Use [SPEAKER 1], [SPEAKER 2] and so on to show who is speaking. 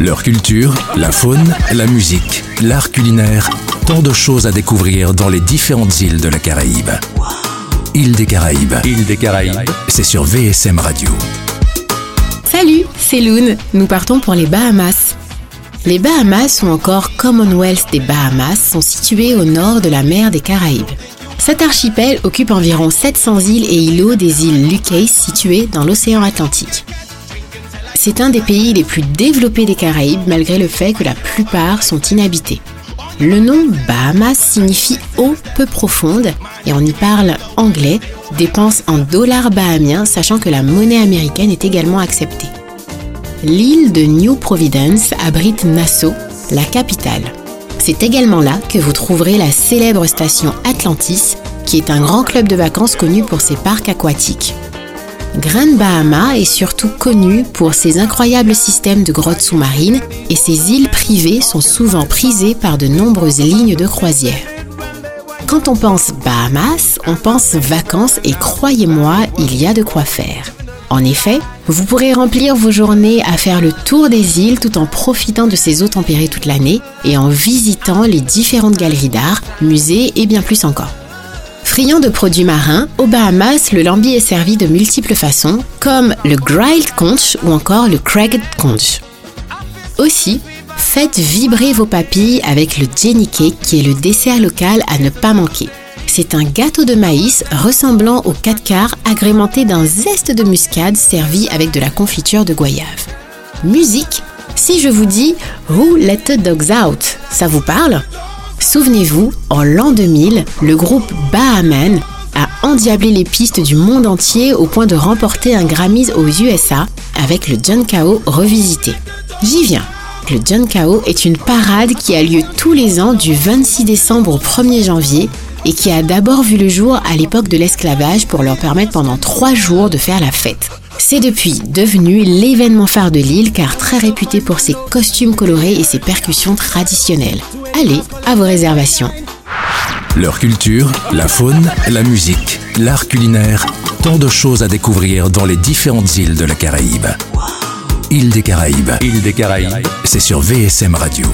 [SPEAKER 1] Leur culture, la faune, la musique, l'art culinaire, tant de choses à découvrir dans les différentes îles de la Caraïbe. Île des Caraïbes.
[SPEAKER 2] Île des Caraïbes.
[SPEAKER 1] C'est sur VSM Radio.
[SPEAKER 3] Salut, c'est Loon. Nous partons pour les Bahamas. Les Bahamas ou encore Commonwealth des Bahamas sont situés au nord de la mer des Caraïbes. Cet archipel occupe environ 700 îles et îlots des îles Lucas situées dans l'océan Atlantique. C'est un des pays les plus développés des Caraïbes malgré le fait que la plupart sont inhabités. Le nom Bahamas signifie eau peu profonde et on y parle anglais, dépense en dollars bahamiens sachant que la monnaie américaine est également acceptée. L'île de New Providence abrite Nassau, la capitale. C'est également là que vous trouverez la célèbre station Atlantis, qui est un grand club de vacances connu pour ses parcs aquatiques. Grand Bahama est surtout connu pour ses incroyables systèmes de grottes sous-marines et ses îles privées sont souvent prisées par de nombreuses lignes de croisière. Quand on pense Bahamas, on pense vacances et croyez-moi, il y a de quoi faire. En effet, vous pourrez remplir vos journées à faire le tour des îles tout en profitant de ces eaux tempérées toute l'année et en visitant les différentes galeries d'art, musées et bien plus encore. Friand de produits marins, aux Bahamas, le lambi est servi de multiples façons, comme le grilled conch ou encore le cracked conch. Aussi, faites vibrer vos papilles avec le Jenny Cake qui est le dessert local à ne pas manquer. C'est un gâteau de maïs ressemblant au 4 quarts agrémenté d'un zeste de muscade servi avec de la confiture de goyave. Musique Si je vous dis Who Let the Dogs Out, ça vous parle? Souvenez-vous, en l'an 2000, le groupe Bahaman a endiablé les pistes du monde entier au point de remporter un Grammys aux USA avec le John Kao revisité. J'y viens. Le John Kao est une parade qui a lieu tous les ans du 26 décembre au 1er janvier et qui a d'abord vu le jour à l'époque de l'esclavage pour leur permettre pendant trois jours de faire la fête. C'est depuis devenu l'événement phare de l'île car très réputé pour ses costumes colorés et ses percussions traditionnelles. Allez, à vos réservations.
[SPEAKER 1] Leur culture, la faune, la musique, l'art culinaire, tant de choses à découvrir dans les différentes îles de la Caraïbe. Île des Caraïbes.
[SPEAKER 2] Île des Caraïbes.
[SPEAKER 1] C'est sur VSM Radio.